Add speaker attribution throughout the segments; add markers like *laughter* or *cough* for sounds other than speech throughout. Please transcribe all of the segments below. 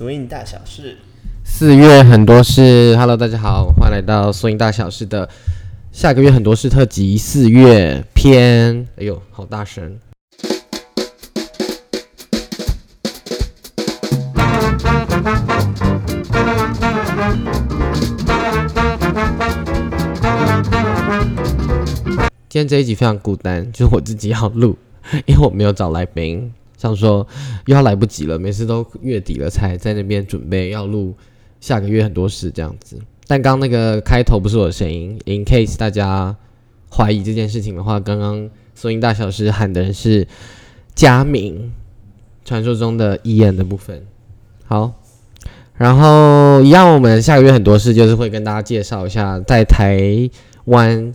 Speaker 1: 素音大小事，
Speaker 2: 四月很多事，Hello，大家好，欢迎来到素音大小事的下个月很多事特辑四月篇。哎呦，好大声！今天这一集非常孤单，就是我自己要录，因为我没有找来宾。想说又要来不及了，每次都月底了才在那边准备要录下个月很多事这样子。但刚那个开头不是我的声音，in case 大家怀疑这件事情的话，刚刚收音大小师喊的人是佳明，传说中的伊恩的部分。好，然后一样，我们下个月很多事就是会跟大家介绍一下在台湾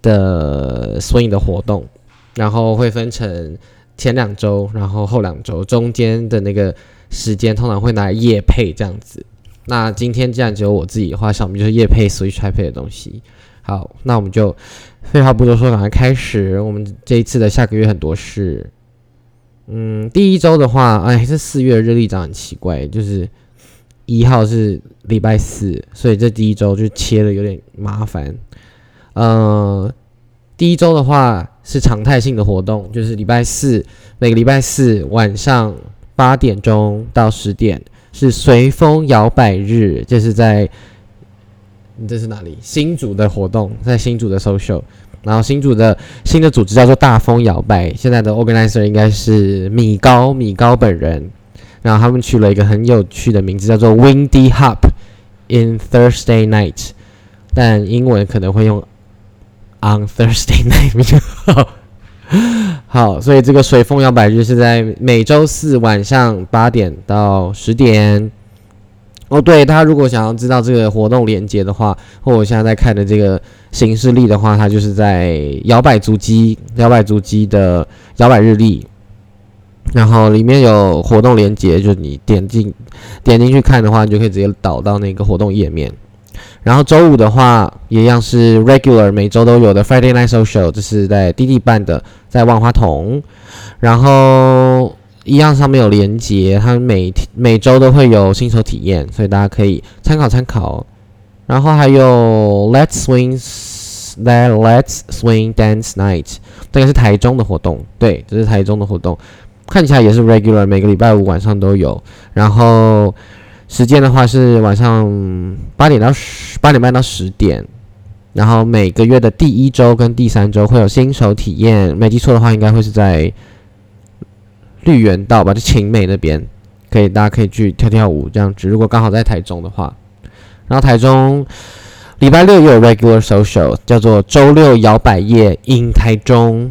Speaker 2: 的所有的活动，然后会分成。前两周，然后后两周，中间的那个时间通常会拿来夜配这样子。那今天既然只有我自己的话，小米就是夜配 Switch 配的东西。好，那我们就废话不多说，赶快开始我们这一次的下个月很多事。嗯，第一周的话，哎，这四月日历长很奇怪，就是一号是礼拜四，所以这第一周就切的有点麻烦。嗯。第一周的话是常态性的活动，就是礼拜四，每个礼拜四晚上八点钟到十点是随风摇摆日，这是在，你这是哪里？新组的活动，在新组的 social，然后新组的新的组织叫做大风摇摆，现在的 organizer 应该是米高米高本人，然后他们取了一个很有趣的名字，叫做 Windy Hop in Thursday Night，但英文可能会用。On Thursday *laughs* night 好，所以这个随风摇摆日是在每周四晚上八点到十点。哦，对，他如果想要知道这个活动连接的话，或我现在在看的这个行事历的话，它就是在摇摆足迹、摇摆足迹的摇摆日历，然后里面有活动连接，就是你点进点进去看的话，你就可以直接导到那个活动页面。然后周五的话，一样是 regular 每周都有的 Friday Night Social，这是在滴滴办的，在万花筒。然后一样上面有连接，它每天每周都会有新手体验，所以大家可以参考参考。然后还有 Let's Swing That Let's Swing Dance Night，这个是台中的活动，对，这是台中的活动，看起来也是 regular，每个礼拜五晚上都有。然后。时间的话是晚上八点到十八点半到十点，然后每个月的第一周跟第三周会有新手体验，没记错的话应该会是在绿园道吧，就晴美那边，可以大家可以去跳跳舞这样子。如果刚好在台中的话，然后台中礼拜六也有 regular social，叫做周六摇摆夜 in 台中，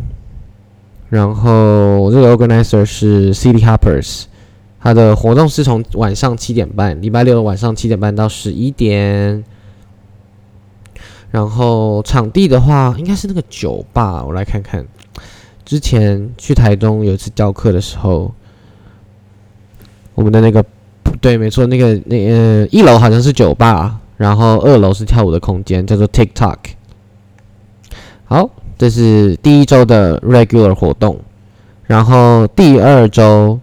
Speaker 2: 然后这个 organizer 是 City Hoppers。它的活动是从晚上七点半，礼拜六的晚上七点半到十一点。然后场地的话，应该是那个酒吧，我来看看。之前去台东有一次教课的时候，我们的那个对，没错，那个那呃一楼好像是酒吧，然后二楼是跳舞的空间，叫做 TikTok。好，这是第一周的 regular 活动，然后第二周。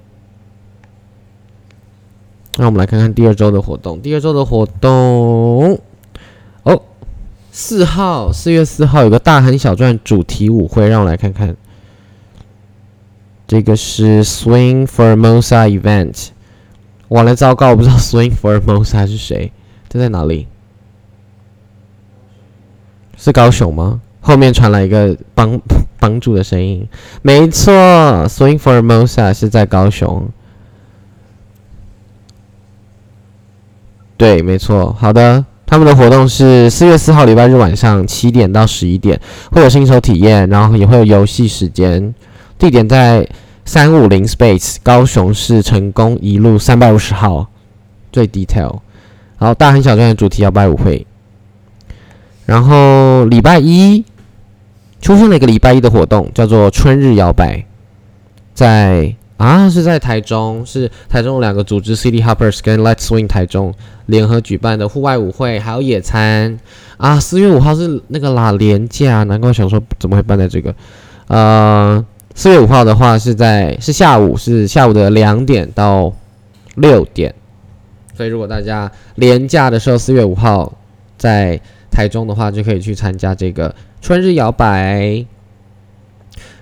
Speaker 2: 那我们来看看第二周的活动。第二周的活动哦，四号，四月四号有个大亨小传主题舞会，让我来看看。这个是 Swing Formosa Event。完了，糟糕，我不知道 Swing Formosa 是谁，这在哪里？是高雄吗？后面传来一个帮 *laughs* 帮助的声音。没错，Swing Formosa 是在高雄。对，没错。好的，他们的活动是四月四号礼拜日晚上七点到十一点，会有新手体验，然后也会有游戏时间。地点在三五零 Space，高雄市成功一路三百五十号，最 detail。好，大亨小传的主题摇摆舞会。然后礼拜一出现了一个礼拜一的活动，叫做春日摇摆，在。啊，是在台中，是台中两个组织，City Hoppers 跟 Let's Swing 台中联合举办的户外舞会，还有野餐。啊，四月五号是那个啦，廉假，难怪想说怎么会办在这个。呃，四月五号的话是在是下午，是下午的两点到六点。所以如果大家廉假的时候四月五号在台中的话，就可以去参加这个春日摇摆。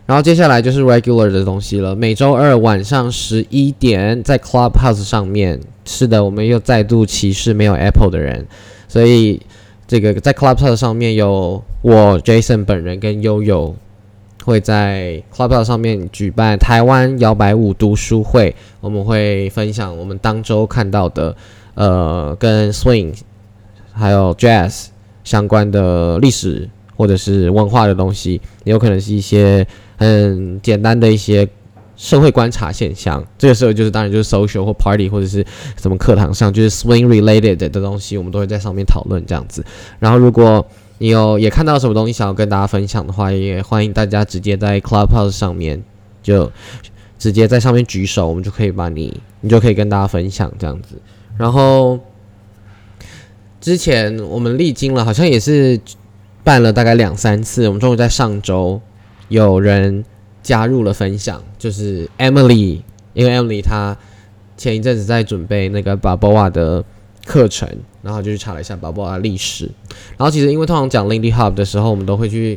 Speaker 2: 然后接下来就是 regular 的东西了。每周二晚上十一点，在 Clubhouse 上面，是的，我们又再度歧视没有 Apple 的人。所以这个在 Clubhouse 上面有我 Jason 本人跟悠悠会在 Clubhouse 上面举办台湾摇摆舞读书会，我们会分享我们当周看到的呃跟 Swing 还有 Jazz 相关的历史或者是文化的东西，也有可能是一些。很简单的一些社会观察现象，这个时候就是当然就是 social 或 party 或者是什么课堂上就是 swing related 的东西，我们都会在上面讨论这样子。然后如果你有也看到什么东西想要跟大家分享的话，也欢迎大家直接在 clubhouse 上面就直接在上面举手，我们就可以把你你就可以跟大家分享这样子。然后之前我们历经了好像也是办了大概两三次，我们终于在上周。有人加入了分享，就是 Emily，因为 Emily 她前一阵子在准备那个 b a b o a 的课程，然后就去查了一下 b a b o a 的历史。然后其实因为通常讲 Lindy Hop 的时候，我们都会去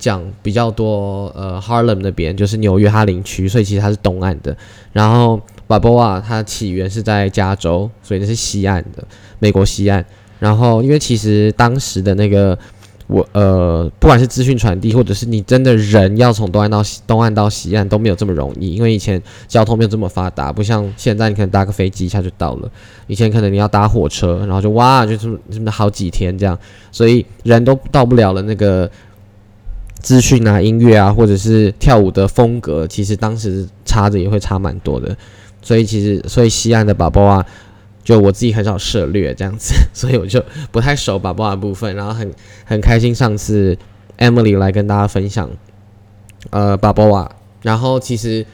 Speaker 2: 讲比较多呃 Harlem 那边，就是纽约哈林区，所以其实它是东岸的。然后 b a b o a 它起源是在加州，所以那是西岸的美国西岸。然后因为其实当时的那个我呃，不管是资讯传递，或者是你真的人要从东岸到西东岸到西岸都没有这么容易，因为以前交通没有这么发达，不像现在，你可能搭个飞机一下就到了。以前可能你要搭火车，然后就哇，就这么这么好几天这样，所以人都到不了了。那个资讯啊、音乐啊，或者是跳舞的风格，其实当时差着也会差蛮多的。所以其实，所以西岸的宝宝啊。就我自己很少涉略这样子，*laughs* 所以我就不太熟把波的部分，然后很很开心上次 Emily 来跟大家分享，呃，巴波瓦。然后其实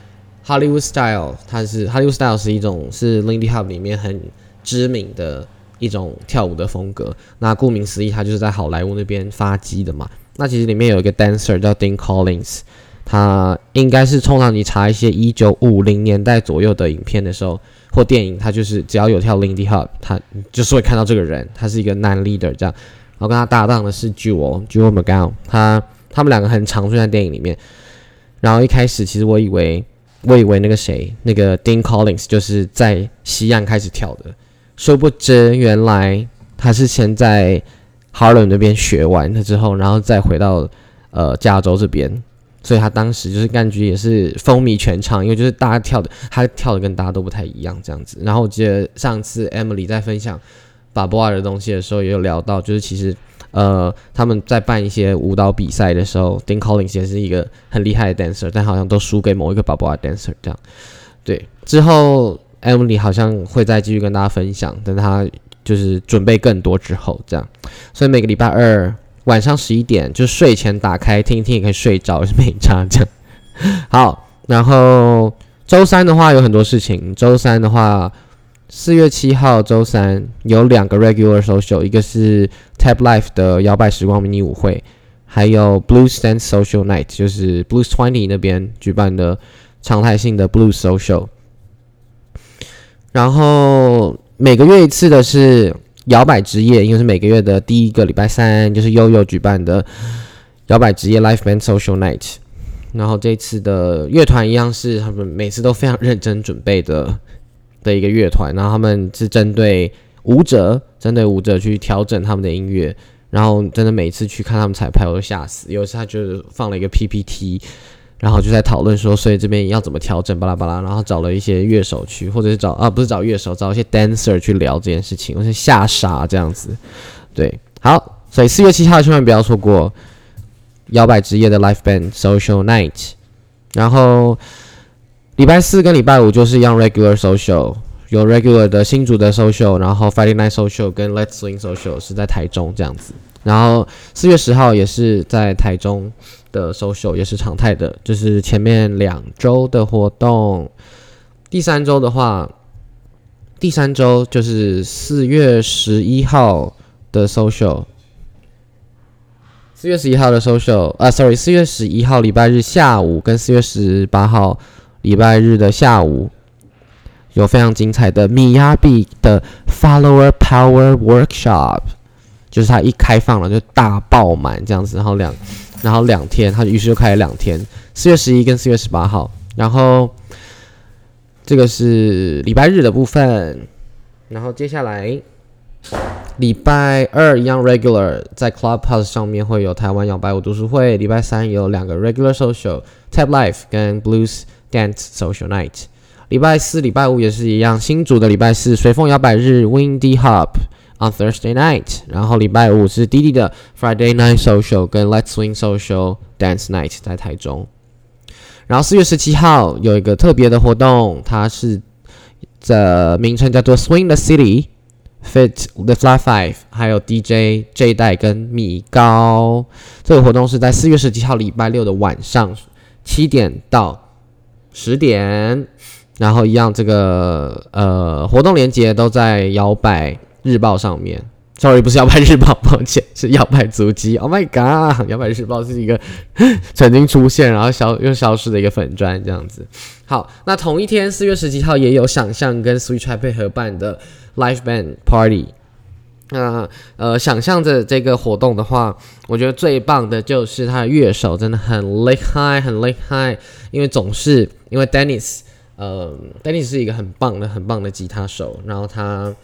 Speaker 2: Hollywood Style 它是 Hollywood Style 是一种是 Lindy Hop 里面很知名的一种跳舞的风格。那顾名思义，它就是在好莱坞那边发迹的嘛。那其实里面有一个 dancer 叫 Dean Collins，他应该是通常你查一些一九五零年代左右的影片的时候。或电影，他就是只要有跳 Lindy Hop，他就是会看到这个人，他是一个男 leader 这样。然后跟他搭档的是 Jewel Jewel McGowan，他他们两个很常出现在电影里面。然后一开始其实我以为我以为那个谁那个 Dean Collins 就是在西岸开始跳的，殊不知原来他是先在 Harlem 那边学完了之后，然后再回到呃加州这边。所以他当时就是感觉也是风靡全场，因为就是大家跳的，他跳的跟大家都不太一样这样子。然后我记得上次 Emily 在分享巴波尔的东西的时候，也有聊到，就是其实呃他们在办一些舞蹈比赛的时候，Dean Collins 也是一个很厉害的 dancer，但好像都输给某一个巴波尔 dancer 这样。对，之后 Emily 好像会再继续跟大家分享，等他就是准备更多之后这样。所以每个礼拜二。晚上十一点就睡前打开听一听，也可以睡着，*laughs* 是没差这样。好，然后周三的话有很多事情。周三的话，四月七号周三有两个 regular social，一个是 Tap Life 的摇摆时光迷你舞会，还有 Blues Dance Social Night，就是 Blue Twenty 那边举办的常态性的 Blue Social。然后每个月一次的是。摇摆之夜，因为是每个月的第一个礼拜三，就是悠悠举办的摇摆之夜 Live Band Social Night。然后这次的乐团一样是他们每次都非常认真准备的的一个乐团，然后他们是针对舞者，针对舞者去调整他们的音乐。然后真的每次去看他们彩排，我都吓死。有一次他就放了一个 PPT。然后就在讨论说，所以这边要怎么调整，巴拉巴拉。然后找了一些乐手去，或者是找啊，不是找乐手，找一些 dancer 去聊这件事情，我是吓傻这样子。对，好，所以四月七号千万不要错过摇摆职业的 live band social night。然后礼拜四跟礼拜五就是一样 regular social，有 regular 的新竹的 social，然后 Friday night social 跟 Let's Swing social 是在台中这样子。然后四月十号也是在台中。的 social 也是常态的，就是前面两周的活动。第三周的话，第三周就是四月十一号的 social。四月十一号的 social 啊，sorry，四月十一号礼拜日下午跟四月十八号礼拜日的下午有非常精彩的米亚比的 Follower Power Workshop，就是它一开放了就大爆满这样子，然后两然后两天，它于是就开了两天，四月十一跟四月十八号，然后这个是礼拜日的部分，然后接下来。礼拜二一样 regular，在 Clubhouse 上面会有台湾摇摆舞读书会。礼拜三有两个 regular social，Tap Life 跟 Blues Dance Social Night。礼拜四、礼拜五也是一样，新组的礼拜四随风摇摆日 Windy Hop on Thursday night。然后礼拜五是滴滴的 Friday Night Social 跟 Let's Swing Social Dance Night 在台中。然后四月十七号有一个特别的活动，它是的名称叫做 Swing the City。Fit the Fly Five，还有 DJ J 代跟米高，这个活动是在四月十七号礼拜六的晚上七点到十点，然后一样这个呃活动链接都在摇摆日报上面。Sorry，不是摇摆日报，抱歉，是摇摆足迹。Oh my god，摇摆日报是一个 *laughs* 曾经出现然后消又消失的一个粉砖这样子。好，那同一天四月十七号也有想象跟 Switch 配合办的。Live band party，那呃，想象着这个活动的话，我觉得最棒的就是他的乐手真的很厉害，很厉害。因为总是因为 Dennis，呃，Dennis 是一个很棒的、很棒的吉他手。然后他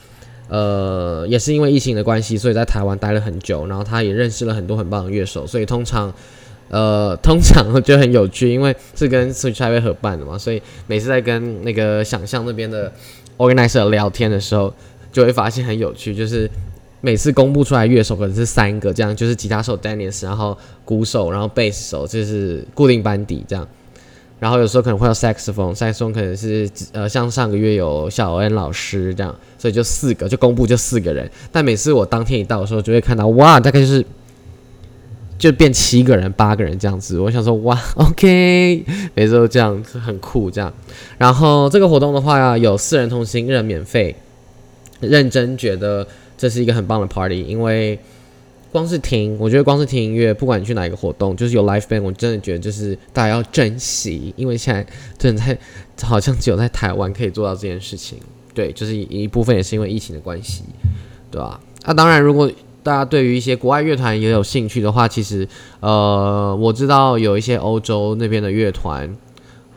Speaker 2: 呃，也是因为疫情的关系，所以在台湾待了很久。然后他也认识了很多很棒的乐手，所以通常呃，通常就很有趣，因为是跟 Switch Live 合办的嘛，所以每次在跟那个想象那边的。organizer 聊天的时候，就会发现很有趣，就是每次公布出来乐手可能是三个，这样就是吉他手 Dennis，然后鼓手，然后贝斯手，就是固定班底这样。然后有时候可能会有 saxophone，saxophone 可能是呃像上个月有小恩老师这样，所以就四个，就公布就四个人。但每次我当天一到的时候，就会看到哇，大概就是就变七个人、八个人这样子。我想说哇，OK，每次都这样子很酷这样。然后这个活动的话，有四人同行，一人免费。认真觉得这是一个很棒的 party，因为光是听，我觉得光是听音乐，不管你去哪一个活动，就是有 live band，我真的觉得就是大家要珍惜，因为现在真的在好像只有在台湾可以做到这件事情。对，就是一部分也是因为疫情的关系，对吧？那当然，如果大家对于一些国外乐团也有兴趣的话，其实呃，我知道有一些欧洲那边的乐团。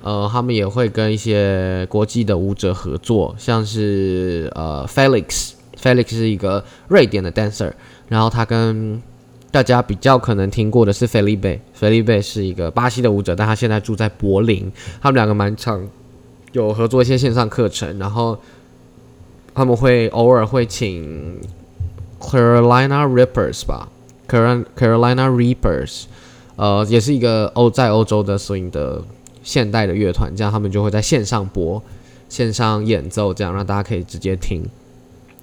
Speaker 2: 呃，他们也会跟一些国际的舞者合作，像是呃，Felix，Felix 是一个瑞典的 dancer，然后他跟大家比较可能听过的是 Felipe，Felipe 是一个巴西的舞者，但他现在住在柏林，他们两个蛮常有合作一些线上课程，然后他们会偶尔会请 Carolina Rippers 吧，Carolina Rippers，呃，也是一个欧在欧洲的 swing 的。现代的乐团，这样他们就会在线上播、线上演奏，这样让大家可以直接听。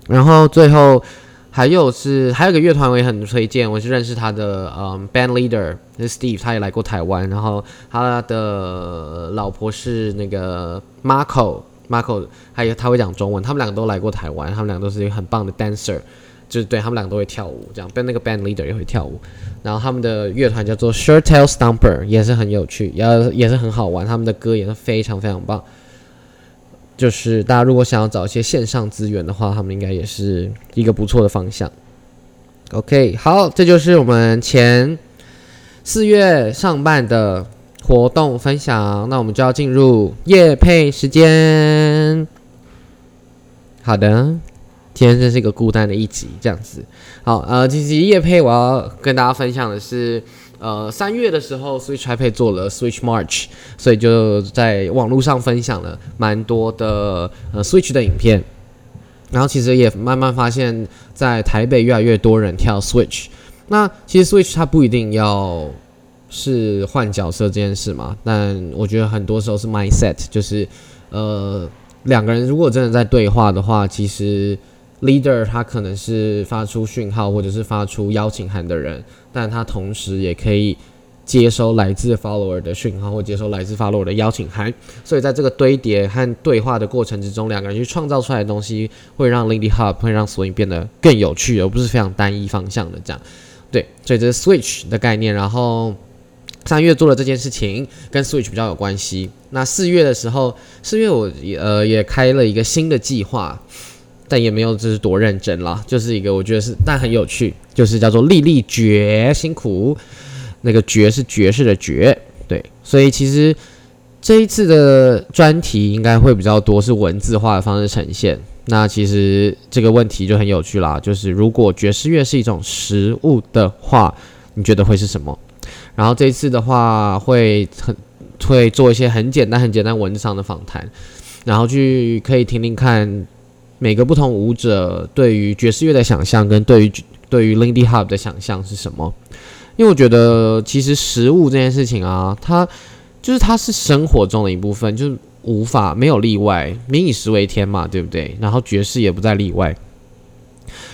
Speaker 2: 然后最后还有是还有个乐团我也很推荐，我是认识他的嗯 band leader 是 Steve，他也来过台湾，然后他的老婆是那个 Marco，Marco 还有他会讲中文，他们两个都来过台湾，他们两个都是一个很棒的 dancer。就是对他们两个都会跳舞，这样跟那个 band leader 也会跳舞，然后他们的乐团叫做 Short Tail Stomper，也是很有趣，也也是很好玩，他们的歌也是非常非常棒。就是大家如果想要找一些线上资源的话，他们应该也是一个不错的方向。OK，好，这就是我们前四月上半的活动分享，那我们就要进入夜配时间。好的。今天真是一个孤单的一集，这样子。好，呃，其实夜配我要跟大家分享的是，呃，三月的时候，Switch iPad 做了 Switch March，所以就在网络上分享了蛮多的呃 Switch 的影片。然后其实也慢慢发现，在台北越来越多人跳 Switch。那其实 Switch 它不一定要是换角色这件事嘛，但我觉得很多时候是 mindset，就是呃两个人如果真的在对话的话，其实。Leader 他可能是发出讯号或者是发出邀请函的人，但他同时也可以接收来自 follower 的讯号或接收来自 follower 的邀请函。所以在这个堆叠和对话的过程之中，两个人去创造出来的东西会让 Lindy Hop 会让索引变得更有趣，而不是非常单一方向的这样。对，所以这是 Switch 的概念。然后三月做了这件事情，跟 Switch 比较有关系。那四月的时候，四月我也呃也开了一个新的计划，但也没有就是多认真啦，就是一个我觉得是但很有趣，就是叫做粒粒绝辛苦，那个绝是爵士的绝，对，所以其实这一次的专题应该会比较多是文字化的方式呈现。那其实这个问题就很有趣啦，就是如果爵士乐是一种食物的话，你觉得会是什么？然后这一次的话，会很会做一些很简单、很简单文字上的访谈，然后去可以听听看每个不同舞者对于爵士乐的想象，跟对于对于 Lindy Hop 的想象是什么？因为我觉得其实食物这件事情啊，它就是它是生活中的一部分，就是无法没有例外，民以食为天嘛，对不对？然后爵士也不在例外。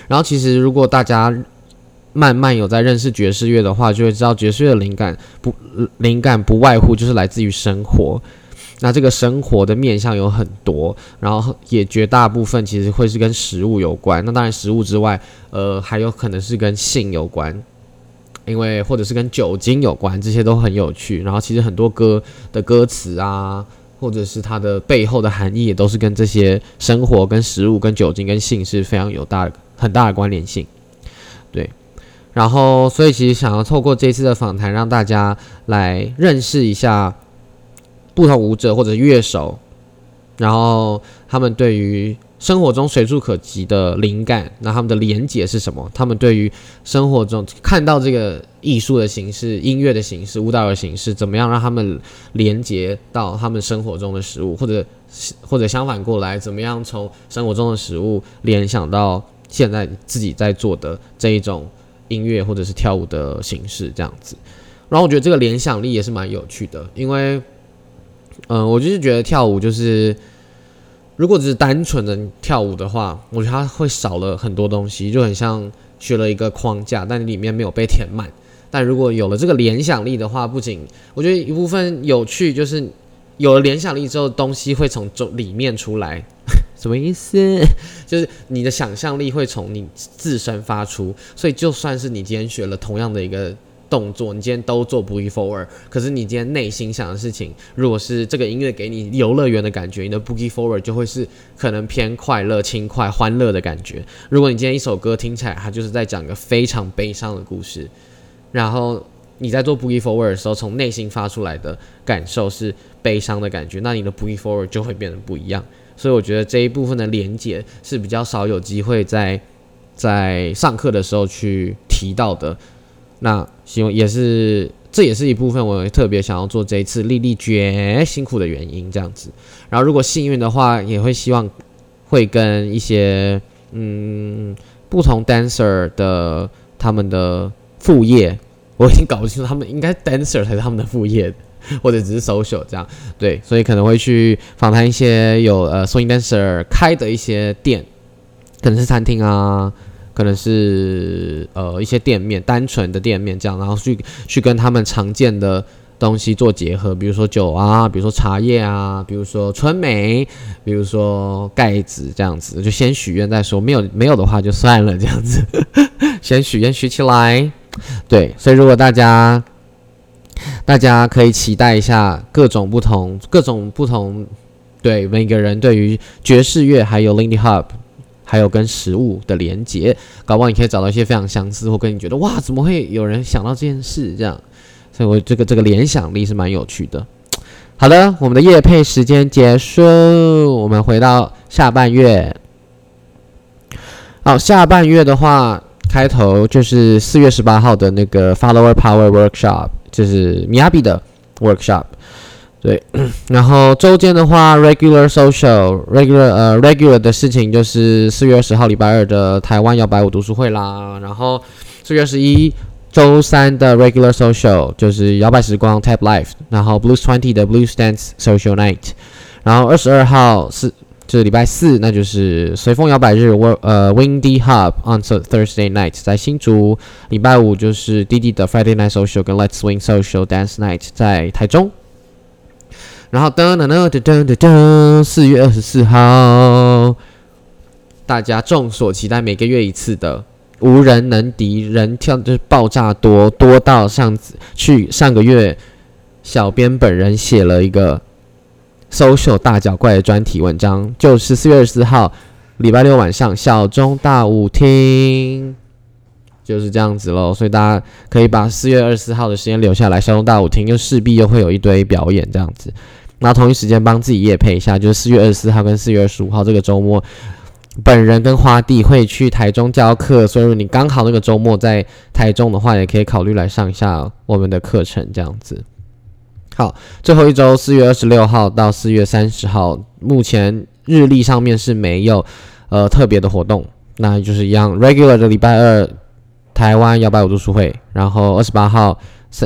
Speaker 2: 然后其实如果大家慢慢有在认识爵士乐的话，就会知道爵士乐的灵感不灵感不外乎就是来自于生活。那这个生活的面向有很多，然后也绝大部分其实会是跟食物有关。那当然食物之外，呃，还有可能是跟性有关，因为或者是跟酒精有关，这些都很有趣。然后其实很多歌的歌词啊，或者是它的背后的含义，也都是跟这些生活、跟食物、跟酒精、跟性是非常有大很大的关联性。对。然后，所以其实想要透过这次的访谈，让大家来认识一下不同舞者或者乐手，然后他们对于生活中随处可及的灵感，那他们的连结是什么？他们对于生活中看到这个艺术的形式、音乐的形式、舞蹈的形式，怎么样让他们连接到他们生活中的食物，或者或者相反过来，怎么样从生活中的食物联想到现在自己在做的这一种。音乐或者是跳舞的形式这样子，然后我觉得这个联想力也是蛮有趣的，因为，嗯，我就是觉得跳舞就是，如果只是单纯的跳舞的话，我觉得它会少了很多东西，就很像学了一个框架，但里面没有被填满。但如果有了这个联想力的话，不仅我觉得一部分有趣，就是有了联想力之后，东西会从中里面出来。*laughs* 什么意思？*laughs* 就是你的想象力会从你自身发出，所以就算是你今天学了同样的一个动作，你今天都做 boogie forward，可是你今天内心想的事情，如果是这个音乐给你游乐园的感觉，你的 boogie forward 就会是可能偏快乐、轻快、欢乐的感觉。如果你今天一首歌听起来，它就是在讲一个非常悲伤的故事，然后你在做 boogie forward 的时候，从内心发出来的感受是悲伤的感觉，那你的 boogie forward 就会变得不一样。所以我觉得这一部分的连接是比较少有机会在在上课的时候去提到的。那希望也是这也是一部分我特别想要做这一次丽丽绝辛苦的原因这样子。然后如果幸运的话，也会希望会跟一些嗯不同 dancer 的他们的副业，我已经搞不清楚他们应该 dancer 才是他们的副业。或者只是 social 这样，对，所以可能会去访谈一些有呃 swing dancer 开的一些店，可能是餐厅啊，可能是呃一些店面，单纯的店面这样，然后去去跟他们常见的东西做结合，比如说酒啊，比如说茶叶啊，比如说春梅，比如说盖子这样子，就先许愿再说，没有没有的话就算了这样子，*laughs* 先许愿许起来，对，所以如果大家。大家可以期待一下各种不同、各种不同，对每个人对于爵士乐还有 Lindy Hop，还有跟食物的连接，搞不好你可以找到一些非常相似，或跟你觉得哇，怎么会有人想到这件事这样？所以我这个这个联想力是蛮有趣的。好的，我们的夜配时间结束，我们回到下半月。好，下半月的话，开头就是四月十八号的那个 Follower Power Workshop。就是米亚比的 workshop，对，然后周间的话，regular social regular 呃 regular 的事情就是四月二十号礼拜二的台湾摇摆舞读书会啦，然后四月二十一周三的 regular social 就是摇摆时光 tap life，然后 blues twenty 的 blues dance social night，然后二十二号是。就是礼拜四，那就是随风摇摆日，w 呃 Windy Hub on Thursday night，在新竹。礼拜五就是滴滴的 Friday Night Social 跟 Let's Swing Social Dance Night 在台中。然后噔噔噔噔噔噔，四月二十四号，大家众所期待每个月一次的无人能敌，人跳就是爆炸多多到上次去上个月，小编本人写了一个 social 大脚怪的专题文章，就是四月二十四号礼拜六晚上小中大舞厅。就是这样子喽，所以大家可以把四月二十四号的时间留下来，小东大舞厅又势必又会有一堆表演这样子。那同一时间帮自己也配一下，就是四月二十四号跟四月二十五号这个周末，本人跟花弟会去台中教课，所以你刚好那个周末在台中的话，也可以考虑来上一下我们的课程这样子。好，最后一周四月二十六号到四月三十号，目前日历上面是没有呃特别的活动，那就是一样 regular 的礼拜二。台湾摇摆舞读书会，然后二十八号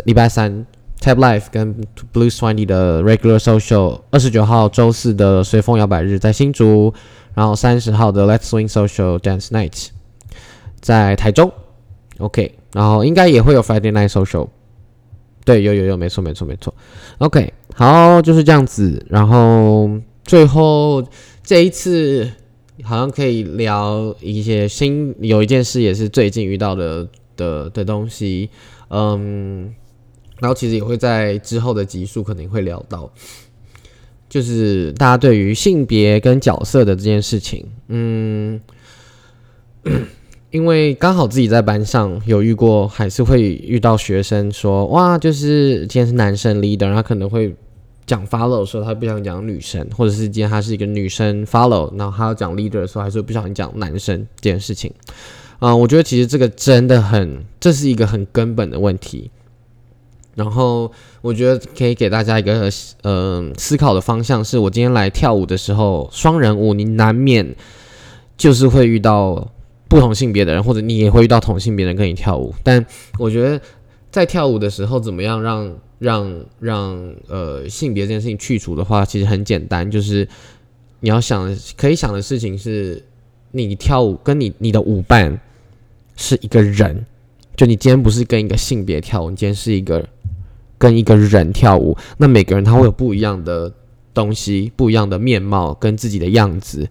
Speaker 2: 礼拜三，Tab Life 跟 Blue Twenty 的 Regular Social，二十九号周四的随风摇摆日在新竹，然后三十号的 Let's Swing Social Dance Night 在台中，OK，然后应该也会有 Friday Night Social，对，有有有，没错没错没错，OK，好，就是这样子，然后最后这一次。好像可以聊一些新，有一件事也是最近遇到的的的东西，嗯，然后其实也会在之后的集数可能会聊到，就是大家对于性别跟角色的这件事情，嗯，*clears throat* 因为刚好自己在班上有遇过，还是会遇到学生说，哇，就是今天是男生 leader，他可能会。讲 follow 的时候，他不想讲女生，或者是今天他是一个女生 follow，然后他要讲 leader 的时候，还是不想讲男生这件事情。啊，我觉得其实这个真的很，这是一个很根本的问题。然后我觉得可以给大家一个呃思考的方向，是我今天来跳舞的时候，双人舞你难免就是会遇到不同性别的人，或者你也会遇到同性别人跟你跳舞。但我觉得在跳舞的时候，怎么样让让让呃性别这件事情去除的话，其实很简单，就是你要想可以想的事情是，你跳舞跟你你的舞伴是一个人，就你今天不是跟一个性别跳舞，你今天是一个跟一个人跳舞，那每个人他会有不一样的东西，不一样的面貌跟自己的样子。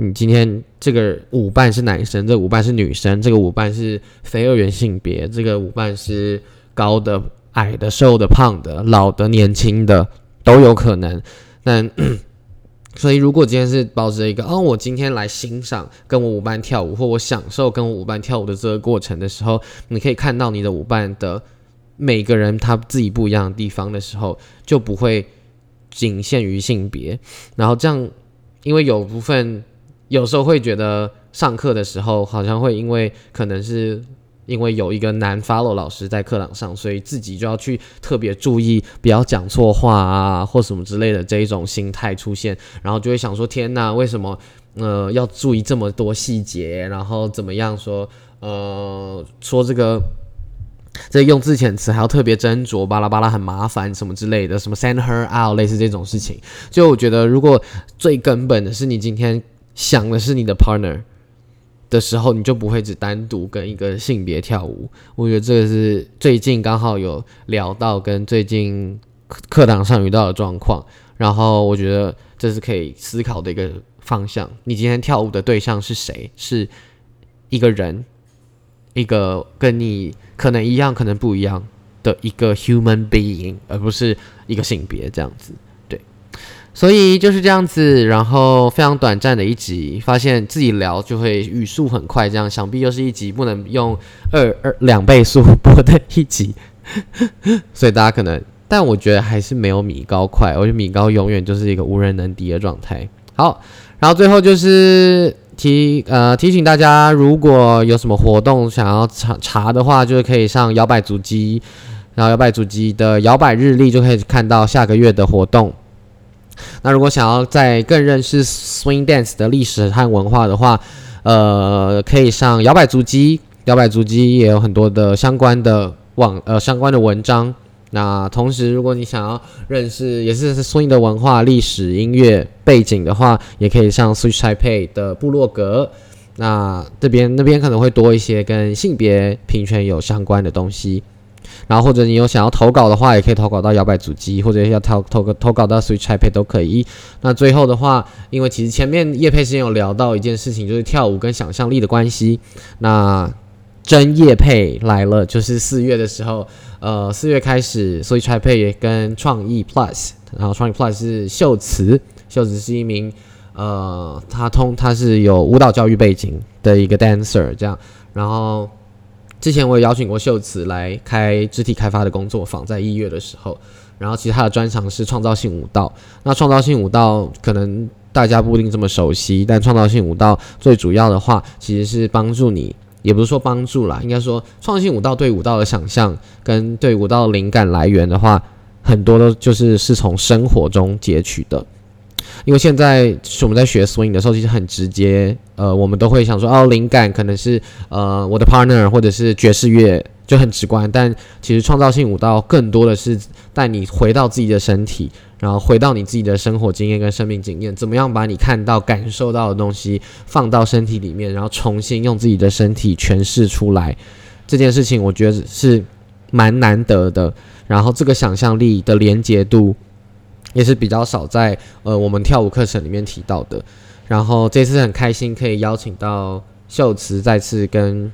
Speaker 2: 你今天这个舞伴是男生，这舞伴是女生，这个舞伴是非二元性别，这个舞伴是高的。矮的、瘦的、胖的、老的、年轻的都有可能。但 *clears throat* 所以，如果今天是抱着一个，哦，我今天来欣赏跟我舞伴跳舞，或我享受跟我舞伴跳舞的这个过程的时候，你可以看到你的舞伴的每个人他自己不一样的地方的时候，就不会仅限于性别。然后这样，因为有部分有时候会觉得上课的时候好像会因为可能是。因为有一个男 follow 老师在课堂上，所以自己就要去特别注意，不要讲错话啊，或什么之类的这一种心态出现，然后就会想说：天哪，为什么呃要注意这么多细节？然后怎么样说呃说这个 *laughs* 这用字遣词还要特别斟酌，巴拉巴拉很麻烦什么之类的，什么 send her out 类似这种事情。就我觉得，如果最根本的是你今天想的是你的 partner。的时候，你就不会只单独跟一个性别跳舞。我觉得这个是最近刚好有聊到，跟最近课堂上遇到的状况。然后我觉得这是可以思考的一个方向。你今天跳舞的对象是谁？是一个人，一个跟你可能一样，可能不一样的一个 human being，而不是一个性别这样子。所以就是这样子，然后非常短暂的一集，发现自己聊就会语速很快，这样想必又是一集不能用二二两倍速播的一集，*laughs* 所以大家可能，但我觉得还是没有米高快，我觉得米高永远就是一个无人能敌的状态。好，然后最后就是提呃提醒大家，如果有什么活动想要查查的话，就是可以上摇摆主机，然后摇摆主机的摇摆日历就可以看到下个月的活动。那如果想要再更认识 swing dance 的历史和文化的话，呃，可以上摇摆足迹，摇摆足迹也有很多的相关的网呃相关的文章。那同时，如果你想要认识也是 swing 的文化、历史、音乐背景的话，也可以上 Switch Taipei 的部落格。那这边那边可能会多一些跟性别平权有相关的东西。然后或者你有想要投稿的话，也可以投稿到摇摆主机，或者要投投个投稿到 Switch iPad 都可以。那最后的话，因为其实前面叶佩之前有聊到一件事情，就是跳舞跟想象力的关系。那真叶佩来了，就是四月的时候，呃，四月开始，Switch iPad 跟创意 Plus，然后创意 Plus 是秀慈，秀慈是一名呃，他通他是有舞蹈教育背景的一个 dancer，这样，然后。之前我也邀请过秀慈来开肢体开发的工作坊，在一月的时候，然后其实他的专长是创造性舞蹈。那创造性舞蹈可能大家不一定这么熟悉，但创造性舞蹈最主要的话，其实是帮助你，也不是说帮助啦，应该说创造性舞蹈对舞蹈的想象跟对舞蹈灵感来源的话，很多都就是是从生活中截取的。因为现在是我们在学 swing 的时候，其实很直接，呃，我们都会想说，哦，灵感可能是呃我的 partner 或者是爵士乐，就很直观。但其实创造性舞蹈更多的是带你回到自己的身体，然后回到你自己的生活经验跟生命经验，怎么样把你看到、感受到的东西放到身体里面，然后重新用自己的身体诠释出来。这件事情我觉得是蛮难得的。然后这个想象力的连接度。也是比较少在呃我们跳舞课程里面提到的，然后这次很开心可以邀请到秀慈再次跟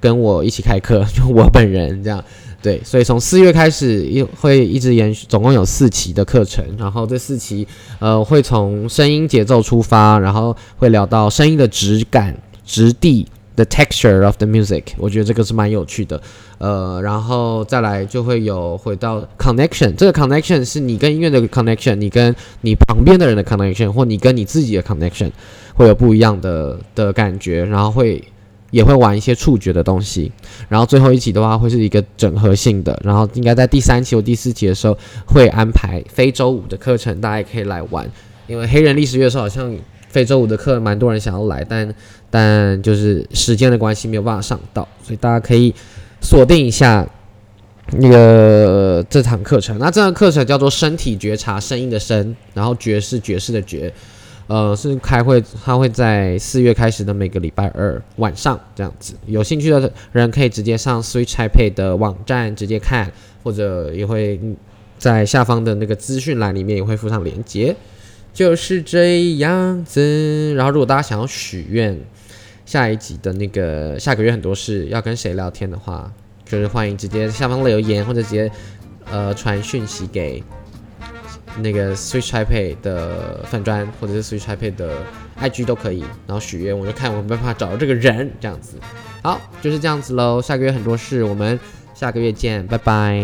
Speaker 2: 跟我一起开课，*laughs* 就我本人这样对，所以从四月开始一会一直延续，总共有四期的课程，然后这四期呃会从声音节奏出发，然后会聊到声音的质感、质地。The texture of the music，我觉得这个是蛮有趣的，呃，然后再来就会有回到 connection，这个 connection 是你跟音乐的 connection，你跟你旁边的人的 connection，或你跟你自己的 connection，会有不一样的的感觉，然后会也会玩一些触觉的东西，然后最后一期的话会是一个整合性的，然后应该在第三期或第四期的时候会安排非洲舞的课程，大家也可以来玩，因为黑人历史乐手好像。非洲舞的课蛮多人想要来，但但就是时间的关系没有办法上到，所以大家可以锁定一下那个这堂课程。那这堂课程叫做身体觉察声音的声，然后爵士爵士的爵，呃，是开会，它会在四月开始的每个礼拜二晚上这样子。有兴趣的人可以直接上 Switch iPad 的网站直接看，或者也会在下方的那个资讯栏里面也会附上链接。就是这样子。然后，如果大家想要许愿，下一集的那个下个月很多事要跟谁聊天的话，就是欢迎直接下方留言，或者直接呃传讯息给那个 Switch iPad 的粉砖，或者是 Switch iPad 的 IG 都可以。然后许愿，我就看我没办法找到这个人，这样子。好，就是这样子喽。下个月很多事，我们下个月见，拜拜。